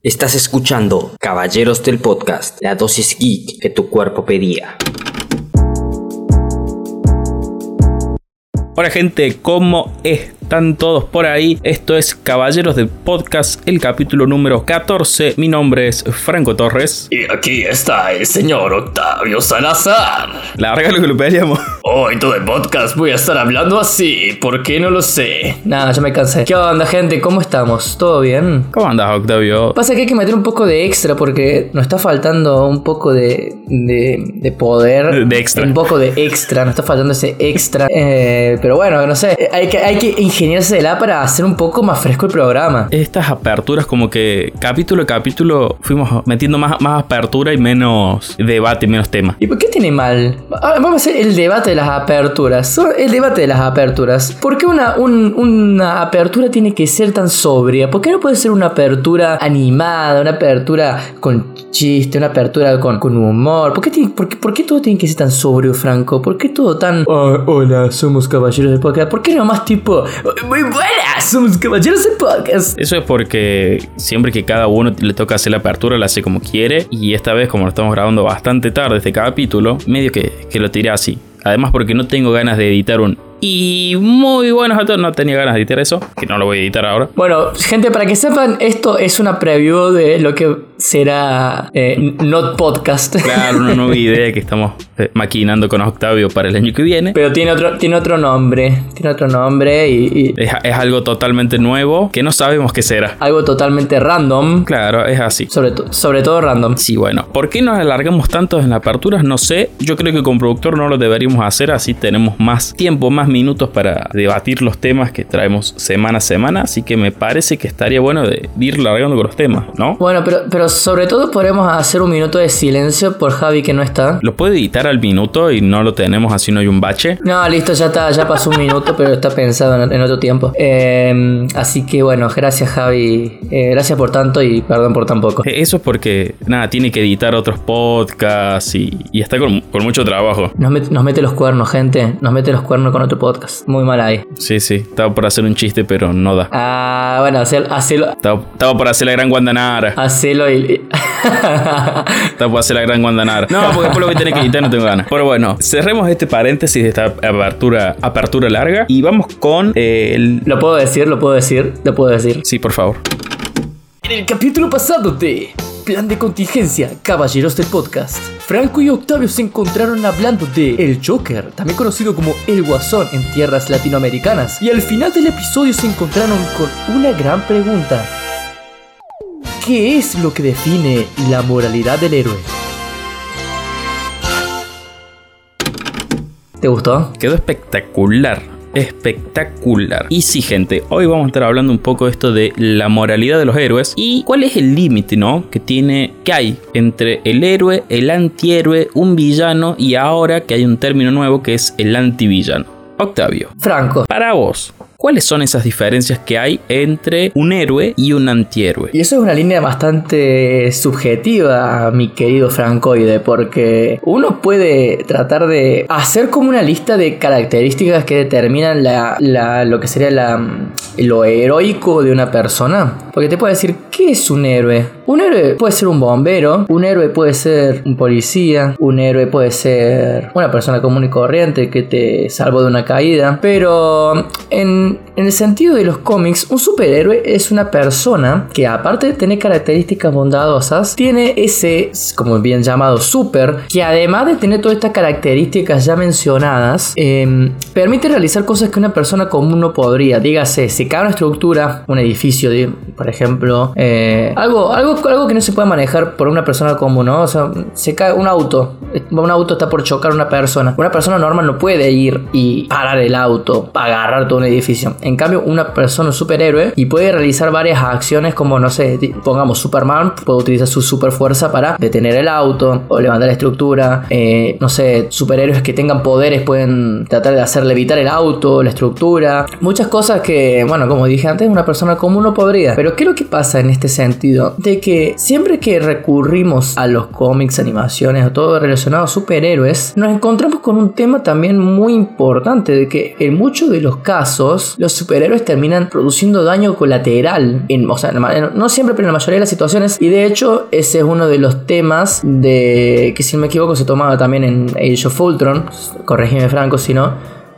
Estás escuchando Caballeros del Podcast, la dosis geek que tu cuerpo pedía. Hola gente, ¿cómo están todos por ahí? Esto es Caballeros del Podcast, el capítulo número 14. Mi nombre es Franco Torres. Y aquí está el señor Octavio Salazar. Larga lo que lo peleamos. Hoy todo el podcast voy a estar hablando así, ¿por qué no lo sé? Nada, ya me cansé. ¿Qué onda, gente? ¿Cómo estamos? ¿Todo bien? ¿Cómo andas, Octavio? Pasa que hay que meter un poco de extra porque nos está faltando un poco de, de, de poder. De extra. Un poco de extra, nos está faltando ese extra. Eh, pero bueno, no sé. Hay que, hay que ingeniársela para hacer un poco más fresco el programa. Estas aperturas, como que capítulo a capítulo fuimos metiendo más, más apertura y menos debate, menos tema. ¿Y por qué tiene mal? Ahora vamos a hacer el debate de las aperturas. El debate de las aperturas. ¿Por qué una, un- una apertura tiene que ser tan sobria? ¿Por qué no puede ser una apertura animada, una apertura con chiste, una apertura con, con humor? ¿Por qué, por, qué, por qué todo tiene que ser tan sobrio, Franco? ¿Por qué todo tan... "Ah, hola, somos caballeros del podcast. ¿Por qué no más tipo... Muy buenas, somos caballeros del podcast? Eso es porque siempre que cada uno le toca hacer la apertura, la hace como quiere. Y esta vez, como lo estamos grabando bastante tarde este capítulo, medio que, que lo tiré así. Además, porque no tengo ganas de editar un. Y muy buenos a todos. No tenía ganas de editar eso, que no lo voy a editar ahora. Bueno, gente, para que sepan, esto es una preview de lo que será eh, Not Podcast. Claro, una nueva idea que estamos eh, maquinando con Octavio para el año que viene. Pero tiene otro, tiene otro nombre. Tiene otro nombre y, y Es, es algo totalmente nuevo que no sabemos qué será. algo totalmente random. Claro, es así. Sobre, to- sobre todo random. Sí, bueno, ¿por qué nos alargamos tanto en las aperturas? No sé, yo creo que con productor no lo deberíamos hacer, así tenemos más tiempo, más minutos para debatir los temas que traemos semana a semana, así que me parece que estaría bueno de, ir largando con los temas, ¿no? Bueno, pero, pero sobre todo podremos hacer un minuto de silencio por Javi que no está. Lo puede editar al minuto y no lo tenemos así no hay un bache. No, listo, ya está, ya pasó un minuto, pero está pensado en, en otro tiempo. Eh, así que bueno, gracias Javi. Eh, gracias por tanto y perdón por tan poco. Eh, Eso es porque, nada, tiene que editar otros podcasts y, y está con, con mucho trabajo. Nos, met- nos mete los cuernos, gente. Nos mete los cuernos con otro podcast. Muy mal ahí. Sí, sí, estaba por hacer un chiste, pero no da. Ah, bueno, hacelo, Estaba, estaba por hacer la gran Guandanara. hacelo y... Estaba por hacer la gran Guandanara. No, porque después lo voy a tener que editar, no tengo ganas. Pero bueno, cerremos este paréntesis de esta apertura, apertura larga y vamos con el... lo puedo decir, lo puedo decir, lo puedo decir. Sí, por favor. En el capítulo pasado de Plan de Contingencia, Caballeros del Podcast, Franco y Octavio se encontraron hablando de El Joker, también conocido como El Guasón en tierras latinoamericanas, y al final del episodio se encontraron con una gran pregunta. ¿Qué es lo que define la moralidad del héroe? ¿Te gustó? Quedó espectacular. Espectacular. Y sí, gente, hoy vamos a estar hablando un poco de esto de la moralidad de los héroes y cuál es el límite, ¿no? Que tiene, que hay entre el héroe, el antihéroe, un villano y ahora que hay un término nuevo que es el antivillano. Octavio, Franco. para vos, ¿cuáles son esas diferencias que hay entre un héroe y un antihéroe? Y eso es una línea bastante subjetiva, mi querido Francoide, porque uno puede tratar de hacer como una lista de características que determinan la, la- lo que sería la, lo heroico de una persona. Porque te puede decir, ¿qué es un héroe? Un héroe puede ser un bombero, un héroe puede ser un policía, un héroe puede ser una persona común y corriente que te salvó de una caída. Pero en, en el sentido de los cómics, un superhéroe es una persona que aparte de tener características bondadosas, tiene ese, como bien llamado, super, que además de tener todas estas características ya mencionadas, eh, permite realizar cosas que una persona común no podría. Dígase, se cae una estructura, un edificio, di- por ejemplo, eh, algo, algo, algo que no se puede manejar por una persona común, ¿no? O sea, se cae un auto, un auto está por chocar a una persona. Una persona normal no puede ir y parar el auto, agarrar todo un edificio. En cambio, una persona, superhéroe, y puede realizar varias acciones como, no sé, pongamos Superman, puede utilizar su super fuerza para detener el auto o levantar la estructura. Eh, no sé, superhéroes que tengan poderes pueden tratar de hacer levitar el auto, la estructura. Muchas cosas que, bueno, como dije antes, una persona común no podría. Pero ¿qué es lo que pasa en este sentido? De que siempre que recurrimos a los cómics, animaciones o todo relacionado a superhéroes, nos encontramos con un tema también muy importante de que en muchos de los casos los superhéroes terminan produciendo daño colateral, en, o sea, no siempre, pero en la mayoría de las situaciones, y de hecho ese es uno de los temas de que si no me equivoco se tomaba también en Age of Ultron, corregime Franco si no,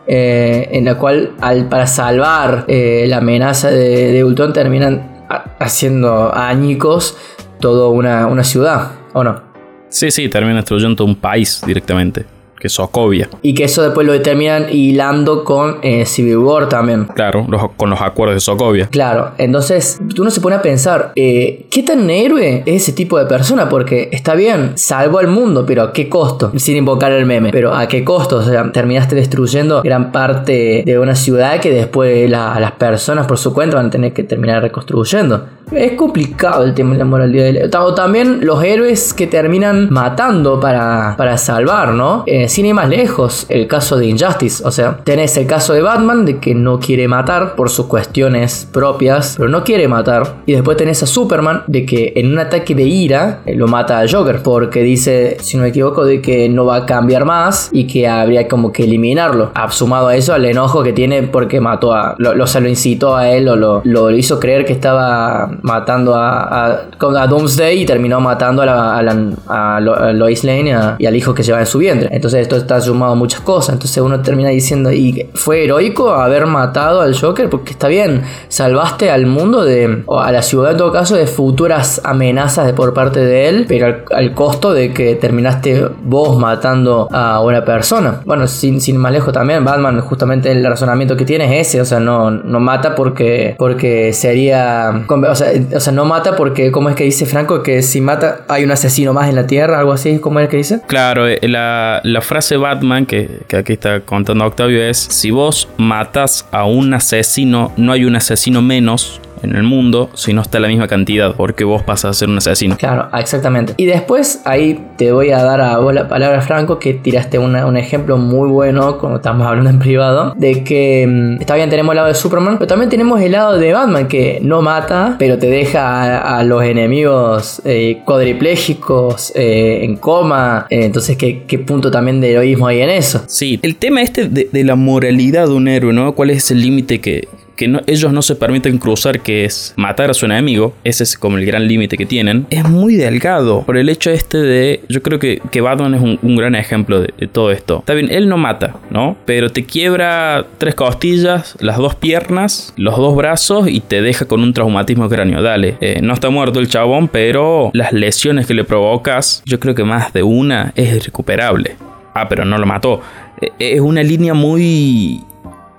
eh, en la cual al, para salvar eh, la amenaza de, de, Ultron terminan haciendo añicos toda una, una ciudad, ¿o no? Sí, sí, termina destruyendo un país directamente que es Sokovia. Y que eso después lo determinan hilando con eh, Civil War también. Claro, con los acuerdos de Sokovia. Claro, entonces uno se pone a pensar, eh, ¿qué tan héroe es ese tipo de persona? Porque está bien, salvo al mundo, pero ¿a qué costo? Sin invocar el meme, pero ¿a qué costo? O sea, terminaste destruyendo gran parte de una ciudad que después las personas por su cuenta van a tener que terminar reconstruyendo. Es complicado el tema de la moralidad. O también los héroes que terminan matando para, para salvar, ¿no? Eh, sin ir más lejos, el caso de Injustice. O sea, tenés el caso de Batman de que no quiere matar por sus cuestiones propias, pero no quiere matar. Y después tenés a Superman de que en un ataque de ira eh, lo mata a Joker porque dice, si no me equivoco, de que no va a cambiar más y que habría como que eliminarlo. Sumado a eso al enojo que tiene porque mató a. Lo, lo, se lo incitó a él o lo, lo hizo creer que estaba matando a, a, Doomsday y terminó matando a, la, a, Lois Lane y, al hijo que lleva en su vientre. Entonces esto está sumado a muchas cosas. Entonces uno termina diciendo, ¿y fue heroico haber matado al Joker? Porque está bien, salvaste al mundo de, o a la ciudad en todo caso, de futuras amenazas de por parte de él, pero al, costo de que terminaste vos matando a una persona. Bueno, sin, sin más lejos también, Batman justamente el razonamiento que tiene es ese, o sea, no, no mata porque, porque sería... O sea, o sea, no mata porque, ¿cómo es que dice Franco? Que si mata hay un asesino más en la Tierra, algo así, ¿cómo es que dice? Claro, eh, la, la frase Batman que, que, aquí está contando Octavio es, si vos matas a un asesino, no hay un asesino menos en el mundo si no está la misma cantidad, porque vos pasas a ser un asesino. Claro, exactamente. Y después ahí te voy a dar a vos la palabra, Franco, que tiraste un ejemplo muy bueno, como estamos hablando en privado, de que mm, está bien, tenemos el lado de Superman, pero también tenemos el lado de Batman, que no mata, pero te deja a, los enemigos eh, cuadriplégicos eh, en coma. Eh, entonces, ¿qué, ¿qué, punto también de heroísmo hay en eso? Sí, el tema este de, de la moralidad de un héroe, ¿no? ¿Cuál es el límite que, que ellos no se permiten cruzar, que es matar a su enemigo, ese es como el gran límite que tienen, es muy delgado. Por el hecho este de, yo creo que, que Batman es un, gran ejemplo de, todo esto. Está bien, él no mata, ¿no? Pero te quiebra tres costillas, las dos piernas, los dos brazos y te deja con un traumatismo cráneo. Dale, eh, no está muerto el chabón, pero las lesiones que le provocas, yo creo que más de una es recuperable. Ah, pero no lo mató. Eh, es una línea muy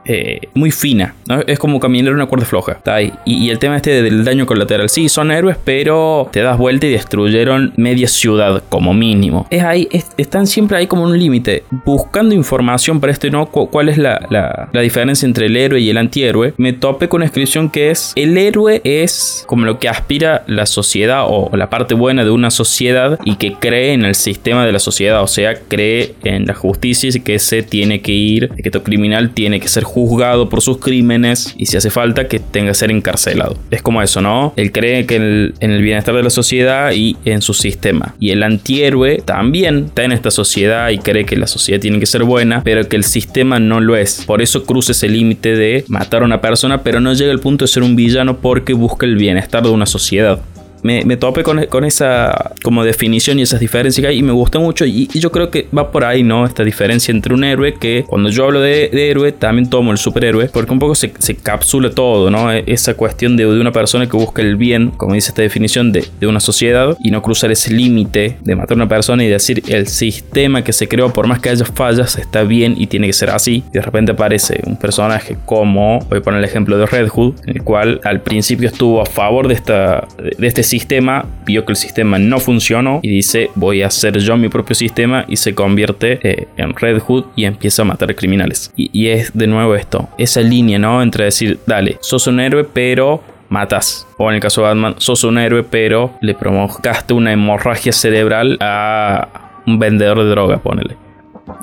eh, muy fina. Es como caminar una cuerda floja. Está ahí. Y, el tema este del daño colateral. Sí, son héroes, pero te das vuelta y destruyeron media ciudad como mínimo. Es ahí, están siempre ahí como un límite. Buscando información para este no, cuál es la, la, diferencia entre el héroe y el antihéroe. Me topé con una descripción que es, el héroe es como lo que aspira la sociedad o la parte buena de una sociedad y que cree en el sistema de la sociedad. O sea, cree en la justicia y que se tiene que ir, que todo criminal tiene que ser juzgado por sus crímenes y si hace falta que tenga que ser encarcelado. Es como eso, ¿no? Él cree que en el bienestar de la sociedad y en su sistema. Y el antihéroe también está en esta sociedad y cree que la sociedad tiene que ser buena, pero que el sistema no lo es. Por eso cruza ese límite de matar a una persona, pero no llega al punto de ser un villano porque busca el bienestar de una sociedad me, me tope con, con, esa como definición y esas diferencias que hay y me gusta mucho y, yo creo que va por ahí, ¿no? Esta diferencia entre un héroe que cuando yo hablo de, héroe también tomo el superhéroe porque un poco se, se capsula todo, ¿no? E, esa cuestión de, de, una persona que busca el bien, como dice esta definición, de, de una sociedad y no cruzar ese límite de matar a una persona y decir el sistema que se creó, por más que haya fallas, está bien y tiene que ser así. Y de repente aparece un personaje como, voy a poner el ejemplo de Red Hood, en el cual al principio estuvo a favor de, esta, de este sistema, vio que el sistema no funcionó y dice voy a hacer yo mi propio sistema y se convierte eh, en Red Hood y empieza a matar criminales. Y, es de nuevo esto, esa línea, ¿no? Entre decir, dale, sos un héroe pero matas. O en el caso de Batman, sos un héroe pero le provocaste una hemorragia cerebral a un vendedor de droga, ponele.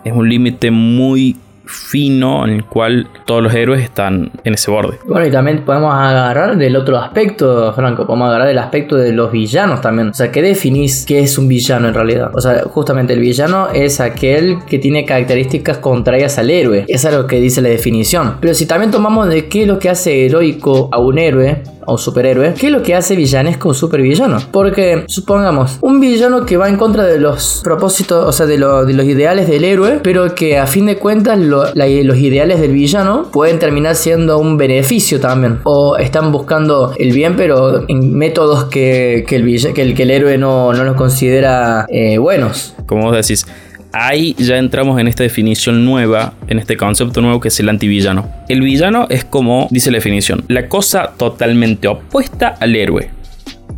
Es un límite muy fino en el cual todos los héroes están en ese borde. Bueno, y también podemos agarrar del otro aspecto, Franco, podemos agarrar el aspecto de los villanos también. O sea, ¿qué definís qué es un villano en realidad? O sea, justamente el villano es aquel que tiene características contrarias al héroe. Esa es lo que dice la definición. Pero si también tomamos de qué es lo que hace heroico a un héroe, o superhéroe, ¿qué es lo que hace villanesco o supervillano? Porque supongamos, un villano que va en contra de los propósitos, o sea, de, de los ideales del héroe, pero que a fin de cuentas los ideales del villano pueden terminar siendo un beneficio también. O están buscando el bien, pero en métodos que, el, héroe no, no los considera eh, buenos. Como vos decís, ahí ya entramos en esta definición nueva, en este concepto nuevo que es el antivillano. El villano es como dice la definición, la cosa totalmente opuesta al héroe.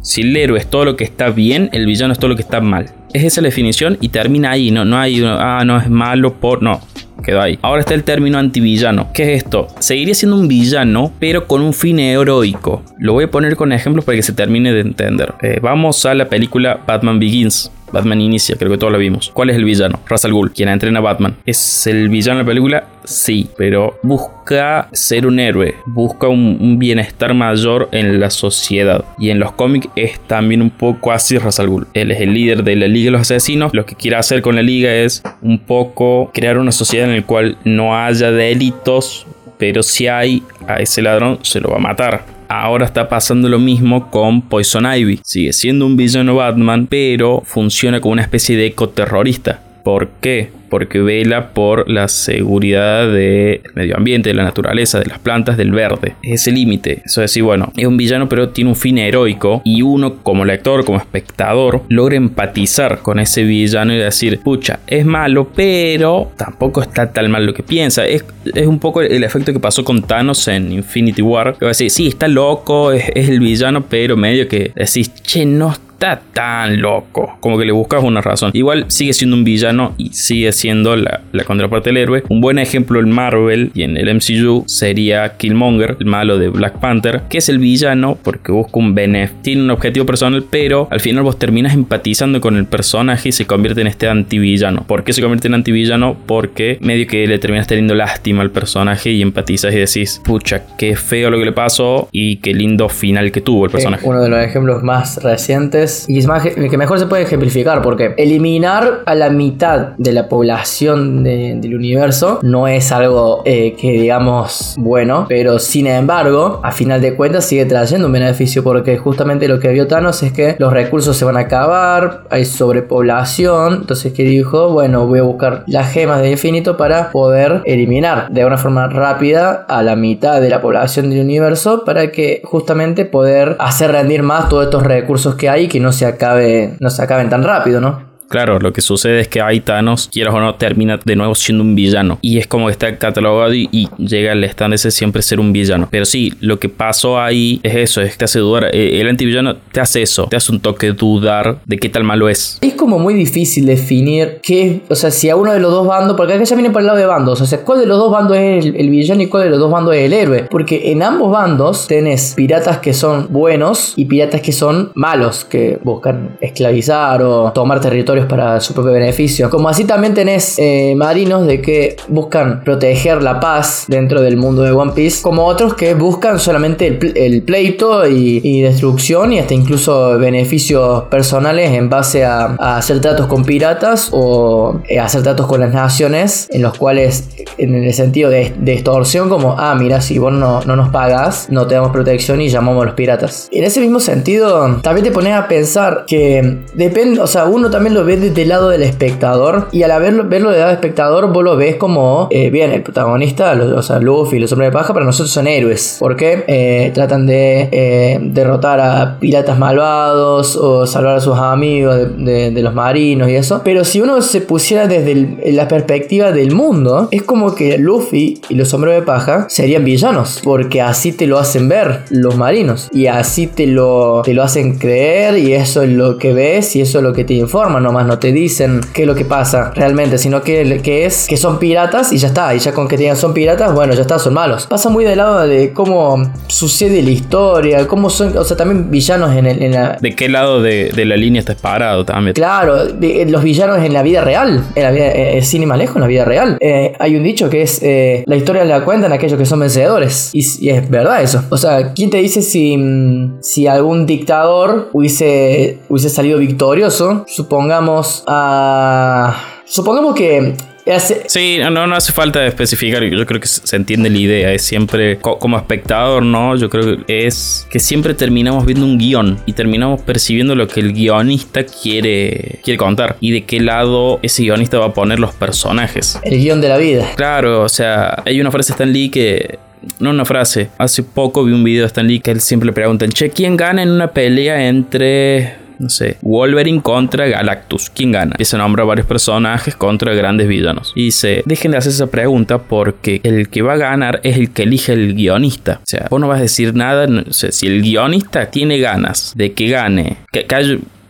Si el héroe es todo lo que está bien, el villano es todo lo que está mal. Es esa definición y termina ahí, no, no hay, ah, no es malo por, no, quedó ahí. Ahora está el término antivillano. ¿Qué es esto? Seguiría siendo un villano, pero con un fin heroico. Lo voy a poner con ejemplos para que se termine de entender. Eh, vamos a la película Batman Begins. Batman Inicia, creo que todos lo vimos. ¿Cuál es el villano? Ra's al Ghul, quien entrena a Batman. ¿Es el villano de la película? Sí, pero busca ser un héroe, busca un, bienestar mayor en la sociedad. Y en los cómics es también un poco así Ra's al Ghul. Él es el líder de la Liga de los Asesinos. Lo que quiere hacer con la Liga es un poco crear una sociedad en la cual no haya delitos, pero si hay a ese ladrón se lo va a matar ahora está pasando lo mismo con Poison Ivy. Sigue siendo un villano Batman, pero funciona como una especie de ecoterrorista. ¿Por qué? porque vela por la seguridad del medio ambiente, de la naturaleza, de las plantas, del verde. Es ese límite. Eso es decir, bueno, es un villano pero tiene un fin heroico y uno como lector, como espectador, logra empatizar con ese villano y decir, pucha, es malo, pero tampoco está tan mal lo que piensa. Es, un poco el efecto que pasó con Thanos en Infinity War. Que va a decir, sí, está loco, es, es el villano, pero medio que decís, che, no está tan loco. Como que le buscas una razón. Igual sigue siendo un villano y sigue siendo la, contraparte del héroe. Un buen ejemplo en Marvel y en el MCU sería Killmonger, el malo de Black Panther, que es el villano porque busca un benef. Tiene un objetivo personal, pero al final vos terminas empatizando con el personaje y se convierte en este antivillano. ¿Por qué se convierte en antivillano? Porque medio que le terminas teniendo lástima al personaje y empatizas y decís, pucha, qué feo lo que le pasó y qué lindo final que tuvo el personaje. uno de los ejemplos más recientes es más que mejor se puede ejemplificar porque eliminar a la mitad de la población del universo no es algo eh, que digamos bueno, pero sin embargo, a final de cuentas sigue trayendo un beneficio porque justamente lo que vio Thanos es que los recursos se van a acabar, hay sobrepoblación, entonces que dijo, bueno, voy a buscar las gemas de infinito para poder eliminar de una forma rápida a la mitad de la población del universo para que justamente poder hacer rendir más todos estos recursos que hay que no se acabe, no se acaben tan rápido, ¿no? Claro, lo que sucede es que ahí Thanos, quieras o no, termina de nuevo siendo un villano. Y es como que está catalogado y, llega al stand ese siempre ser un villano. Pero sí, lo que pasó ahí es eso, es que te hace dudar. Eh, el antivillano te hace eso, te hace un toque dudar de qué tal malo es. Es como muy difícil definir qué, o sea, si a uno de los dos bandos, porque acá ya viene por el lado de bandos, o sea, cuál de los dos bandos es el, el villano y cuál de los dos bandos es el héroe. Porque en ambos bandos tenés piratas que son buenos y piratas que son malos, que buscan esclavizar o tomar territorio para su propio beneficio. Como así también tenés eh, marinos de que buscan proteger la paz dentro del mundo de One Piece, como otros que buscan solamente el, pleito y, destrucción y hasta incluso beneficios personales en base a, hacer tratos con piratas o eh, hacer tratos con las naciones en los cuales en el sentido de, extorsión como ah mira si vos no, no nos pagas no te damos protección y llamamos a los piratas en ese mismo sentido también te pones a pensar que depende o sea uno también lo desde el lado del espectador. Y al verlo, verlo de lado del espectador, vos lo ves como, eh, bien, el protagonista, o sea, Luffy los hombres de paja, para nosotros son héroes. Porque eh, tratan de eh, derrotar a piratas malvados o salvar a sus amigos de, los marinos y eso. Pero si uno se pusiera desde la perspectiva del mundo, es como que Luffy y los hombres de paja serían villanos. Porque así te lo hacen ver los marinos. Y así te lo, te lo hacen creer y eso es lo que ves y eso es lo que te informa nomás no te dicen qué es lo que pasa realmente, sino que, que es que son piratas y ya está. Y ya con que digan son piratas, bueno, ya está, son malos. Pasa muy del lado de cómo sucede la historia, cómo son, o sea, también villanos en, el, en la... ¿De qué lado de, de la línea estás parado también? Claro, de- los villanos en la vida real, en la vida, eh, eh, sin ir más lejos, en la vida real. Eh, hay un dicho que es, eh, la historia la cuentan aquellos que son vencedores. Y, y es verdad eso. O sea, ¿quién te dice si, mm, si algún dictador hubiese, hubiese salido victorioso? Supongamos a... Supongamos que... hace- Sí, no, no hace falta especificar, yo creo que se se entiende la idea, es siempre, co- como espectador, ¿no? Yo creo que es que siempre terminamos viendo un guion y terminamos percibiendo lo que el guionista quiere, quiere contar y de qué lado ese guionista va a poner los personajes. el guion de la vida. Claro, o sea, hay una frase de Stan Lee que... No una frase. Hace poco vi un video de Stan Lee que él siempre le preguntan, che, ¿quién gana en una pelea entre... No sé, Wolverine contra Galactus. ¿Quién gana? Y se nombra varios personajes contra grandes villanos. Y dice, dejen de hacer esa pregunta porque el que va a ganar es el que elige el guionista. O sea, vos no vas a decir nada. o sea, si el guionista tiene ganas de que gane, que,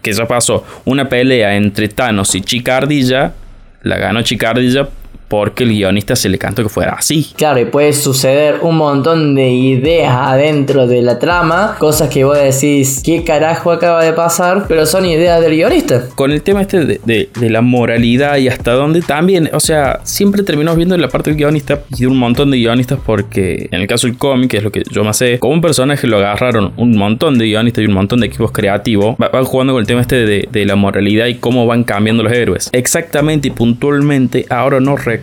que ya pasó una pelea entre Thanos y Chicardilla, la ganó Chicardilla porque el guionista se le cantó que fuera así. Claro, y puede suceder un montón de ideas adentro de la trama, cosas que vos decís, ¿qué carajo acaba de pasar? Pero son ideas del guionista. Con el tema este de, de- de la moralidad y hasta dónde también, o sea, siempre terminamos viendo la parte del guionista y de un montón de guionistas porque en el caso del cómic, que es lo que yo más sé, como un personaje lo agarraron un montón de guionistas y un montón de equipos creativos, va- van jugando con el tema este de, de la moralidad y cómo van cambiando los héroes. Exactamente y puntualmente, ahora no recuerdo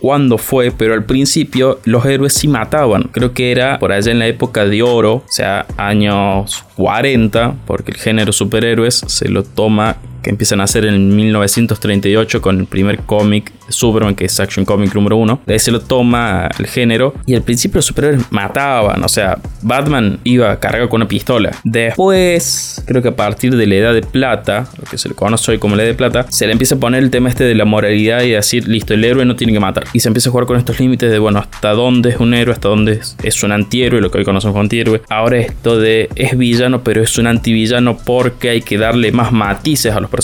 cuándo fue, pero al principio los héroes sí mataban. Creo que era por allá en la época de oro, o sea, años 40, porque el género superhéroes se lo toma que empiezan a hacer en 1938 con el primer cómic Superman, que es Action Comic número uno. De ahí se lo toma el género. Y al principio los superhéroes mataban. O sea, Batman iba cargado con una pistola. Después, creo que a partir de la edad de plata, lo que se le conoce hoy como la edad de plata, se le empieza a poner el tema este de la moralidad y decir, listo, el héroe no tiene que matar. Y se empieza a jugar con estos límites de, bueno, hasta dónde es un héroe, hasta dónde es, es un antihéroe, lo que hoy conocemos como antihéroe. Ahora esto de es villano, pero es un antivillano porque hay que darle más matices a los personajes.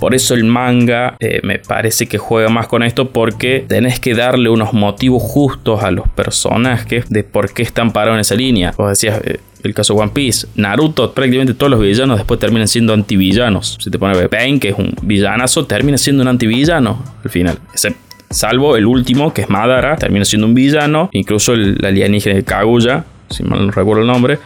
Por eso el manga eh, me parece que juega más con esto porque tenés que darle unos motivos justos a los personajes de por qué están parados en esa línea. Vos decías... eh, el caso One Piece, Naruto, prácticamente todos los villanos después terminan siendo antivillanos. Si te pones a Pain, que es un villanazo, termina siendo un antivillano al final. Salvo el último, que es Madara, termina siendo un villano. Incluso el alienígena de Kaguya, si mal no recuerdo el nombre,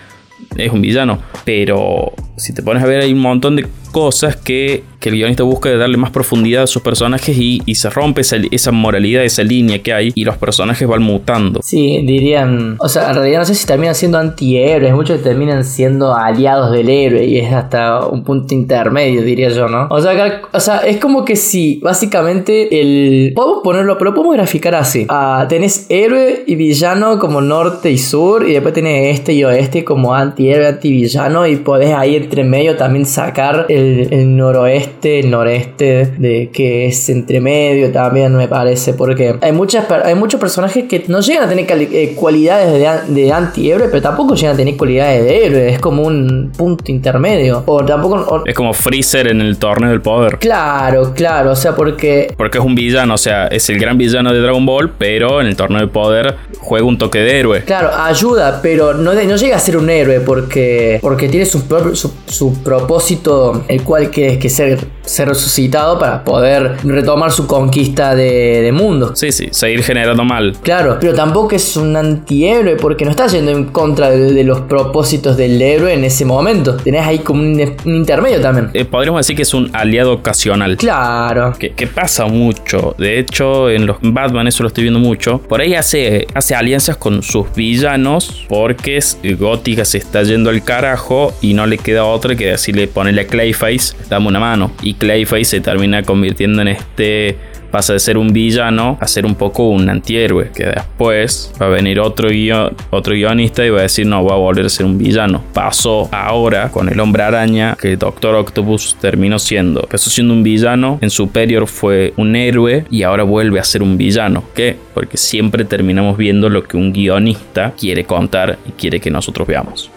es un villano. Pero si te pones a ver, hay un montón de cosas que, que el guionista busca de darle más profundidad a sus personajes y, y se rompe esa, esa moralidad, esa línea que hay y los personajes van mutando. Sí, dirían. O sea, en realidad no sé si terminan siendo antihéroes, muchos terminan siendo aliados del héroe y es hasta un punto intermedio, diría yo, ¿no? O sea, o sea es como que si básicamente el. Podemos ponerlo, pero podemos graficar así: Ah, tenés héroe y villano como norte y sur, y después tenés este y oeste como antihéroe, antivillano, y podés ahí entre medio también sacar el, el noroeste, el noreste, de que es entre medio también, me parece, porque hay, muchas, hay muchos personajes que no llegan a tener eh, cualidades de, de antihéroe, pero tampoco llegan a tener cualidades de héroe, es como un punto intermedio. O tampoco. o- Es como Freezer en el torneo del poder. claro, claro, o sea, porque Porque es un villano, o sea, es el gran villano de Dragon Ball, pero en el torneo del poder juega un toque de héroe. Claro, ayuda, pero no, no llega a ser un héroe porque, porque tiene su, su propósito, el cual que es que ser, ser resucitado para poder retomar su conquista de, de mundo. Sí, sí, seguir generando mal. Claro, pero tampoco es un antihéroe porque no está yendo en contra de, de los propósitos del héroe en ese momento. Tenés ahí como un, un intermedio también. Eh, podríamos decir que es un aliado ocasional. Claro. Que, que pasa mucho. De hecho, en los Batman eso lo estoy viendo mucho. Por ahí hace, hace alianzas con sus villanos porque Gótica se está yendo al carajo y no le queda otra que decirle ponerle a Dame una mano. Y Clayface se termina convirtiendo en este pasa de ser un villano a ser un poco un antihéroe. Que después va a venir otro, otro guionista y va a decir, no, va a volver a ser un villano. Pasó ahora con el hombre araña que Doctor Octopus terminó siendo. Empezó siendo un villano, en Superior fue un héroe y ahora vuelve a ser un villano. ¿Qué? Porque siempre terminamos viendo lo que un guionista quiere contar y quiere que nosotros veamos.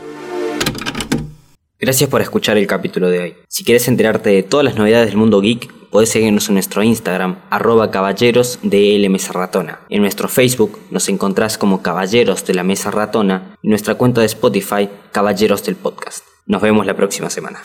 Gracias por escuchar el capítulo de hoy. Si quieres enterarte de todas las novedades del mundo geek, podés seguirnos en nuestro Instagram, arroba caballeros de L Ratona. En nuestro Facebook nos encontrás como Caballeros de la Mesa Ratona y nuestra cuenta de Spotify, Caballeros del Podcast. Nos vemos la próxima semana.